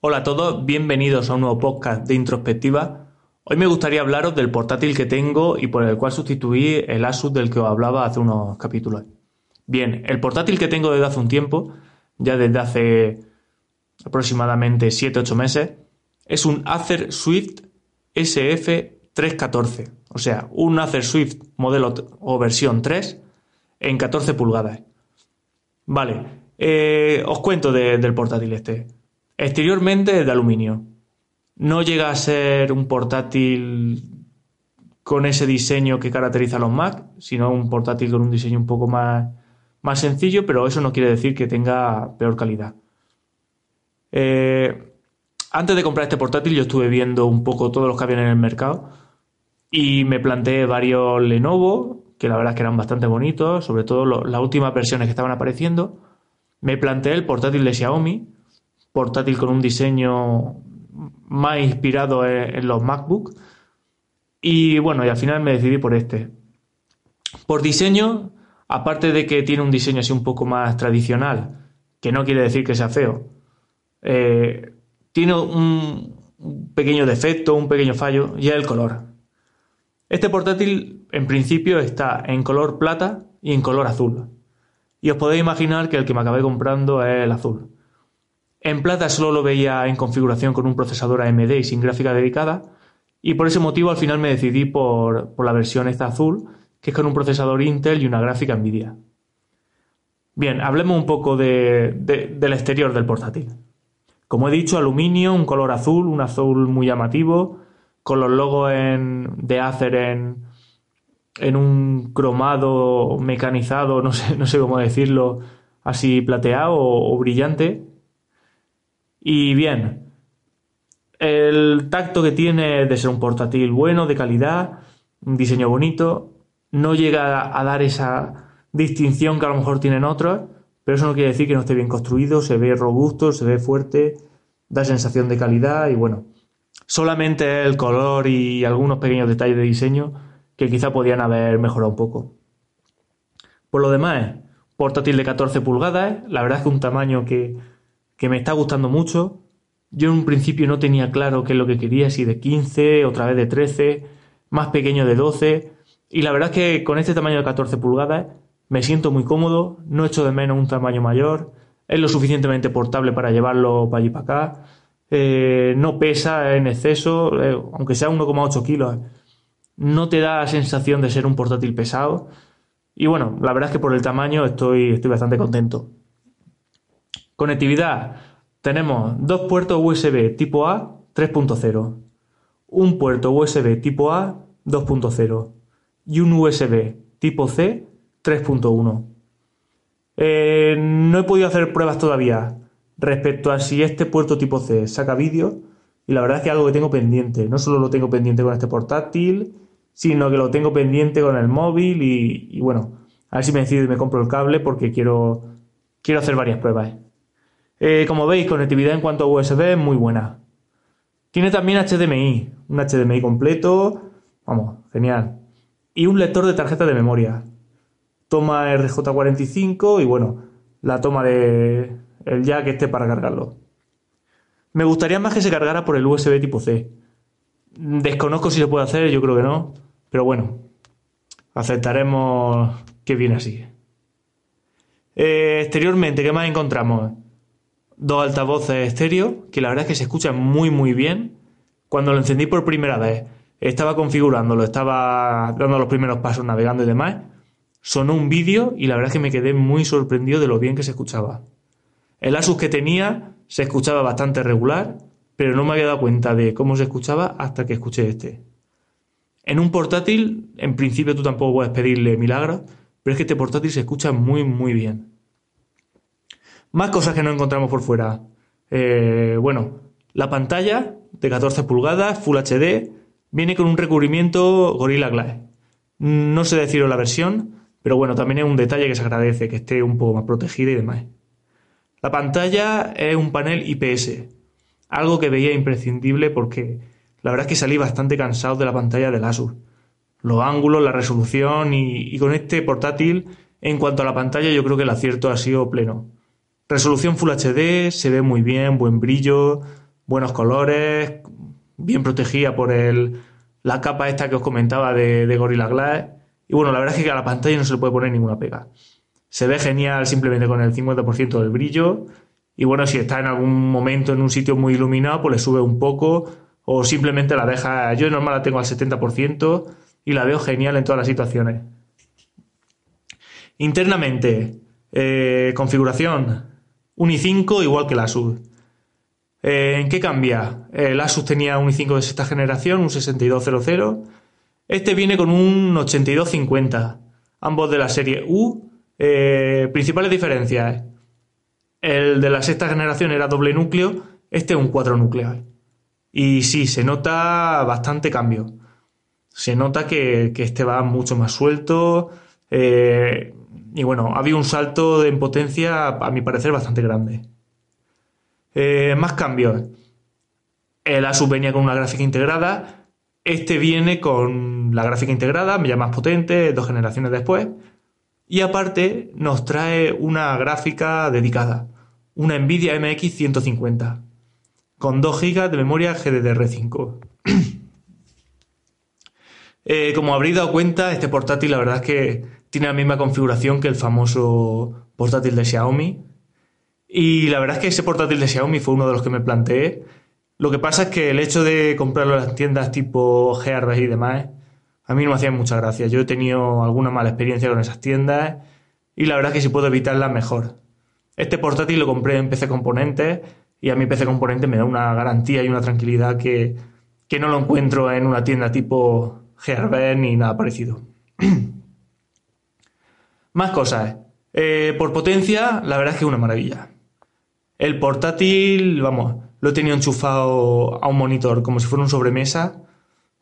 Hola a todos, bienvenidos a un nuevo podcast de introspectiva. Hoy me gustaría hablaros del portátil que tengo y por el cual sustituí el Asus del que os hablaba hace unos capítulos. Bien, el portátil que tengo desde hace un tiempo, ya desde hace aproximadamente 7-8 meses, es un Acer Swift SF314, o sea, un Acer Swift modelo o versión 3 en 14 pulgadas. Vale, eh, os cuento del portátil este. Exteriormente es de aluminio. No llega a ser un portátil con ese diseño que caracteriza a los Mac, sino un portátil con un diseño un poco más, más sencillo, pero eso no quiere decir que tenga peor calidad. Eh, antes de comprar este portátil yo estuve viendo un poco todos los que habían en el mercado y me planteé varios Lenovo, que la verdad es que eran bastante bonitos, sobre todo las últimas versiones que estaban apareciendo. Me planteé el portátil de Xiaomi, portátil con un diseño más inspirado en, los MacBook. Y bueno, y al final me decidí por este. Por diseño, aparte de que tiene un diseño así un poco más tradicional, que no quiere decir que sea feo, eh, tiene un, pequeño defecto, un pequeño fallo, y es el color. Este portátil en principio está en color plata y en color azul. Y os podéis imaginar que el que me acabé comprando es el azul. En plata solo lo veía en configuración con un procesador AMD y sin gráfica dedicada, y por ese motivo al final me decidí por, la versión esta azul, que es con un procesador Intel y una gráfica Nvidia. Bien, hablemos un poco del exterior del portátil. Como he dicho, aluminio, un color azul, un azul muy llamativo, con los logos de Acer en, en un cromado mecanizado, no sé, no sé cómo decirlo, así plateado o brillante, y bien, el tacto que tiene de ser un portátil bueno, de calidad, un diseño bonito, no llega a dar esa distinción que a lo mejor tienen otros, pero eso no quiere decir que no esté bien construido, se ve robusto, se ve fuerte, da sensación de calidad y bueno, solamente el color y algunos pequeños detalles de diseño que quizá podían haber mejorado un poco. Por lo demás, portátil de 14 pulgadas, la verdad es que un tamaño que que me está gustando mucho. Yo en un principio no tenía claro qué es lo que quería, si de 15, otra vez de 13, más pequeño de 12. Y la verdad es que con este tamaño de 14 pulgadas me siento muy cómodo, no echo de menos un tamaño mayor, es lo suficientemente portable para llevarlo para allí para acá, eh, no pesa en exceso, eh, aunque sea 1,8 kilos, no te da la sensación de ser un portátil pesado. Y bueno, la verdad es que por el tamaño estoy, estoy bastante contento. Conectividad. Tenemos dos puertos USB tipo A 3.0, un puerto USB tipo A 2.0 y un USB tipo C 3.1. Eh, no he podido hacer pruebas todavía respecto a si este puerto tipo C saca vídeo y la verdad es que es algo que tengo pendiente. No solo lo tengo pendiente con este portátil, sino que lo tengo pendiente con el móvil y, bueno, a ver si me decido y me compro el cable porque quiero, quiero hacer varias pruebas. Eh, como veis, conectividad en cuanto a USB es muy buena. Tiene también HDMI, un HDMI completo, vamos, genial. Y un lector de tarjeta de memoria. Toma RJ45 y bueno, la toma de el jack este para cargarlo. Me gustaría más que se cargara por el USB tipo C. Desconozco si se puede hacer, yo creo que no, pero bueno, aceptaremos que viene así. Eh, exteriormente, ¿qué más encontramos? Dos altavoces estéreo que la verdad es que se escuchan muy muy bien. Cuando lo encendí por primera vez, estaba configurándolo, estaba dando los primeros pasos navegando y demás, sonó un vídeo y la verdad es que me quedé muy sorprendido de lo bien que se escuchaba. El Asus que tenía se escuchaba bastante regular, pero no me había dado cuenta de cómo se escuchaba hasta que escuché este. En un portátil, en principio tú tampoco puedes pedirle milagros, pero es que este portátil se escucha muy muy bien. Más cosas que no encontramos por fuera. Eh, bueno, la pantalla de 14 pulgadas, Full HD, viene con un recubrimiento Gorilla Glass. No sé deciros la versión, pero bueno, también es un detalle que se agradece, que esté un poco más protegida y demás. La pantalla es un panel IPS, algo que veía imprescindible porque la verdad es que salí bastante cansado de la pantalla del Asus. Los ángulos, la resolución y con este portátil, en cuanto a la pantalla, yo creo que el acierto ha sido pleno. Resolución Full HD, se ve muy bien, buen brillo, buenos colores, bien protegida por el, la capa esta que os comentaba de, Gorilla Glass. Y bueno, la verdad es que a la pantalla no se le puede poner ninguna pega. Se ve genial simplemente con el 50% del brillo. Y bueno, si está en algún momento en un sitio muy iluminado, pues le sube un poco. O simplemente la deja. Yo normal la tengo al 70% y la veo genial en todas las situaciones. Internamente, eh, configuración un i5 igual que el Asus. Eh, ¿En qué cambia? El Asus tenía un i5 de sexta generación, un 6200. Este viene con un 8250, ambos de la serie U. Eh, principales diferencias. El de la sexta generación era doble núcleo, este es un cuatro núcleos. Y sí, se nota bastante cambio. Se nota que, este va mucho más suelto. Eh, y bueno, ha habido un salto en potencia, a mi parecer, bastante grande. Eh, más cambios. El Asus venía con una gráfica integrada. Este viene con la gráfica integrada, ya más potente, dos generaciones después. Y aparte nos trae una gráfica dedicada, una Nvidia MX 150, con 2 GB de memoria GDDR5. Eh, como habréis dado cuenta, este portátil la verdad es que tiene la misma configuración que el famoso portátil de Xiaomi, y la verdad es que ese portátil de Xiaomi fue uno de los que me planteé. Lo que pasa es que el hecho de comprarlo en las tiendas tipo Gearbest y demás, a mí no me hacía mucha gracia. Yo he tenido alguna mala experiencia con esas tiendas y la verdad es que si puedo evitarla, mejor. Este portátil lo compré en PC Componentes y a mi PC Componentes me da una garantía y una tranquilidad que, que no lo encuentro en una tienda tipo Gearbest ni nada parecido. Más cosas. Eh, por potencia, la verdad es que es una maravilla. El portátil, vamos, lo he tenido enchufado a un monitor como si fuera un sobremesa.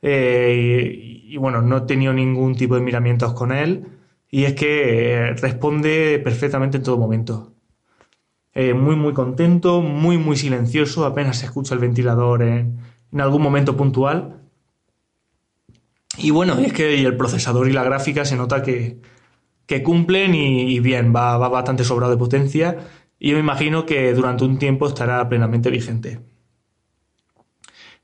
Eh, y, bueno, no he tenido ningún tipo de miramientos con él. Y es que eh, responde perfectamente en todo momento. Muy, muy contento, muy, muy silencioso. Apenas se escucha el ventilador en, algún momento puntual. Y bueno, es que el procesador y la gráfica se nota que, cumplen y, bien, va, va bastante sobrado de potencia y yo me imagino que durante un tiempo estará plenamente vigente.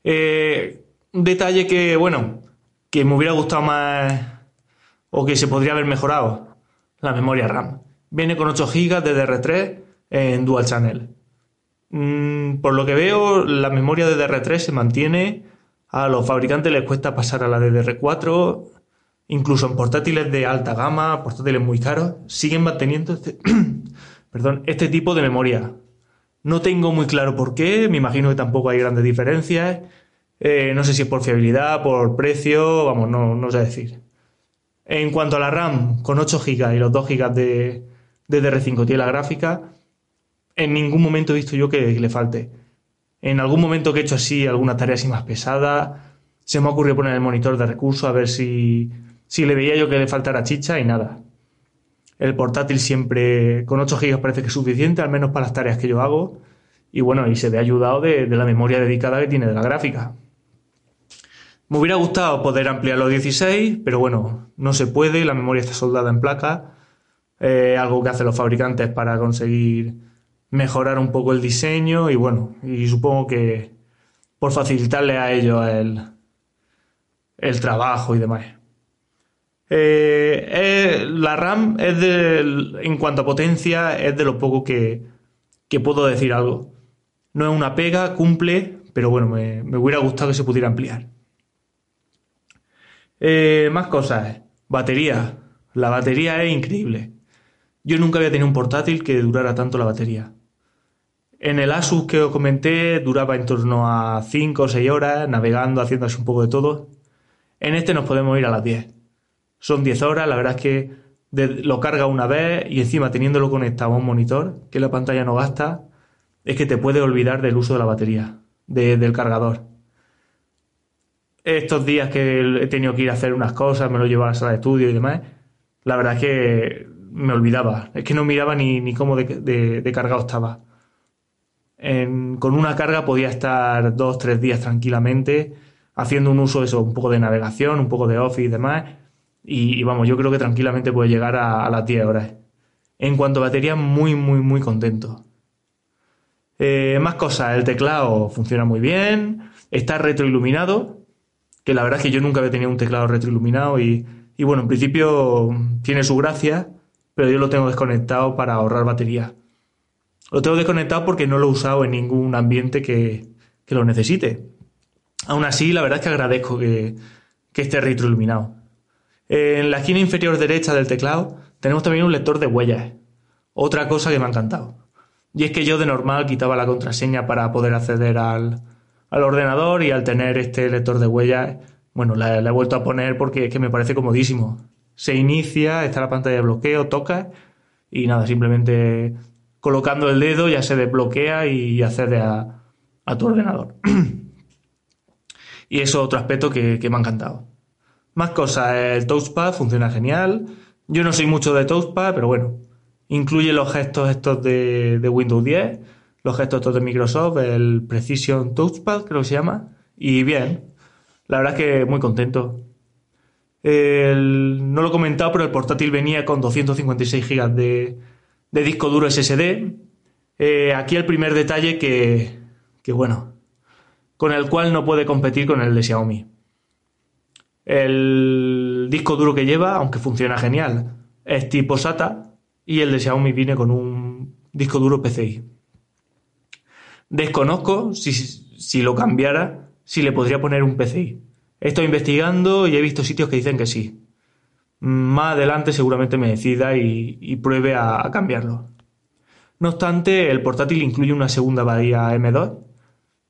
Eh, un detalle que, bueno, que me hubiera gustado más o que se podría haber mejorado, la memoria RAM. Viene con 8 GB de DR3 en Dual Channel. Mm, por lo que veo, la memoria de DR3 se mantiene. A los fabricantes les cuesta pasar a la DDR4. Incluso en portátiles de alta gama, portátiles muy caros, siguen manteniendo este este tipo de memoria. No tengo muy claro por qué, me imagino que tampoco hay grandes diferencias. Eh, no sé si es por fiabilidad, por precio, vamos, no, no sé decir. En cuanto a la RAM, con 8 GB y los 2 GB de, de DR5 tiene la gráfica, en ningún momento he visto yo que, le falte. En algún momento que he hecho así alguna tarea así más pesada, se me ocurrió poner el monitor de recursos a ver si, si le veía yo que le faltara chicha y nada. El portátil siempre con 8 GB parece que es suficiente, al menos para las tareas que yo hago. Y bueno, y se ve ayudado de, la memoria dedicada que tiene de la gráfica. Me hubiera gustado poder ampliarlo a 16, pero bueno, no se puede, la memoria está soldada en placa. Eh, algo que hacen los fabricantes para conseguir mejorar un poco el diseño y bueno, y supongo que por facilitarle a ellos el, el trabajo y demás. Eh, la RAM es de, en cuanto a potencia, es de lo poco que, puedo decir algo. No es una pega, cumple, pero bueno, me, hubiera gustado que se pudiera ampliar. Eh, más cosas. Batería. La batería es increíble. Yo nunca había tenido un portátil que durara tanto la batería. En el Asus que os comenté duraba en torno a 5 o 6 horas navegando, haciendo así un poco de todo. En este nos podemos ir a las 10. Son 10 horas, la verdad es que lo carga una vez y encima teniéndolo conectado a un monitor, que la pantalla no gasta, es que te puede olvidar del uso de la batería, del cargador. Estos días que he tenido que ir a hacer unas cosas, me lo llevaba a la sala de estudio y demás, la verdad es que me olvidaba. Es que no miraba ni, ni cómo de, cargado estaba. con una carga podía estar dos, tres días tranquilamente haciendo un uso de eso, un poco de navegación, un poco de office y demás, y, vamos, yo creo que tranquilamente puede llegar a, las 10 horas. En cuanto a batería, muy, muy, muy contento. Eh, más cosas, el teclado funciona muy bien, está retroiluminado, que la verdad es que yo nunca había tenido un teclado retroiluminado y, y bueno, en principio tiene su gracia, pero yo lo tengo desconectado para ahorrar batería. Lo tengo desconectado porque no lo he usado en ningún ambiente que, que lo necesite. Aún así, la verdad es que agradezco que, que esté retroiluminado. En la esquina inferior derecha del teclado tenemos también un lector de huellas. Otra cosa que me ha encantado. Y es que yo de normal quitaba la contraseña para poder acceder al, al ordenador y al tener este lector de huellas, bueno, la, he vuelto a poner porque que me parece comodísimo. Se inicia, está la pantalla de bloqueo, toca y nada, simplemente colocando el dedo ya se desbloquea y accede a, a tu ordenador. y eso es otro aspecto que, que me ha encantado. Más cosas, el touchpad funciona genial. Yo no soy mucho de touchpad, pero bueno, Incluye los gestos estos de, Windows 10, los gestos estos de Microsoft, el Precision Touchpad, creo que se llama. Y bien, la verdad es que muy contento. no lo he comentado, pero el portátil venía con 256 GB de, disco duro SSD. Eh, aquí el primer detalle que, que, bueno, con el cual no puede competir con el de Xiaomi. El disco duro que lleva, aunque funciona genial, es tipo SATA, y el de Xiaomi viene con un disco duro PCI. Desconozco si, si lo cambiara, si le podría poner un PCI. Estoy investigando y he visto sitios que dicen que sí. Más adelante seguramente me decida y, pruebe a, cambiarlo. No obstante, el portátil incluye una segunda bahía M2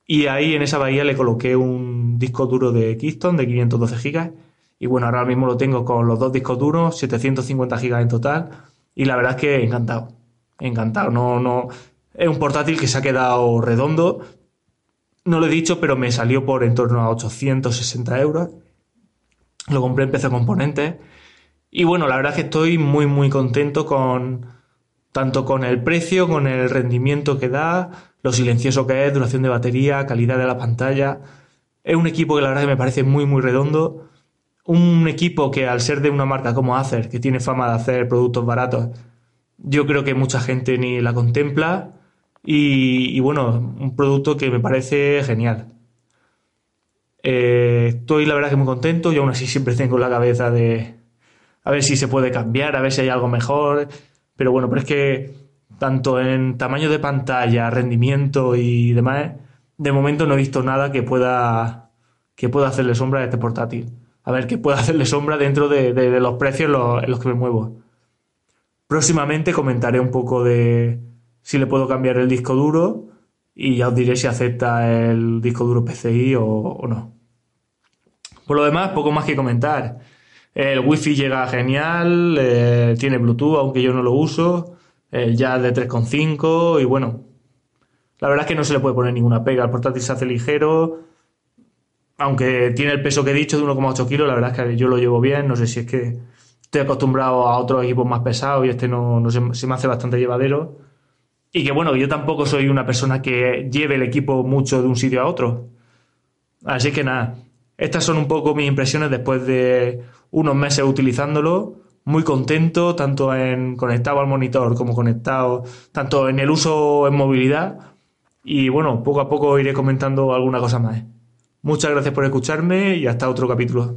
y ahí en esa bahía le coloqué un disco duro de Keystone de 512 GB y bueno, ahora mismo lo tengo con los dos discos duros, 750 GB en total y la verdad es que encantado. Encantado. No, no. Es un portátil que se ha quedado redondo. No lo he dicho, pero me salió por en torno a 860 euros. Lo compré en PC Componentes. Y bueno, la verdad es que estoy muy, muy contento con. Tanto con el precio, con el rendimiento que da, lo silencioso que es, duración de batería, calidad de la pantalla. Es un equipo que la verdad que me parece muy, muy redondo. Un equipo que al ser de una marca como Acer, que tiene fama de hacer productos baratos, yo creo que mucha gente ni la contempla. Y, bueno, un producto que me parece genial. Eh, estoy la verdad que muy contento. Y aún así siempre tengo la cabeza de a ver si se puede cambiar, a ver si hay algo mejor, pero bueno, pero es que tanto en tamaño de pantalla, rendimiento y demás, de momento no he visto nada que pueda que pueda hacerle sombra a este portátil a ver qué puedo hacerle sombra dentro de, los precios en los, que me muevo. Próximamente comentaré un poco de si le puedo cambiar el disco duro y ya os diré si acepta el disco duro PCI o, no. Por lo demás, poco más que comentar. El Wi-Fi llega genial, eh, tiene Bluetooth, aunque yo no lo uso, el jazz de 3.5 y bueno, la verdad es que no se le puede poner ninguna pega. El portátil se hace ligero, aunque tiene el peso que he dicho de 1,8 kilos, la verdad es que yo lo llevo bien. No sé si es que estoy acostumbrado a otros equipos más pesados y este no, se, me hace bastante llevadero. Y que bueno, yo tampoco soy una persona que lleve el equipo mucho de un sitio a otro. Así que nada, estas son un poco mis impresiones después de unos meses utilizándolo. Muy contento, tanto en conectado al monitor como conectado, tanto en el uso en movilidad. Y bueno, poco a poco iré comentando alguna cosa más. Muchas gracias por escucharme y hasta otro capítulo.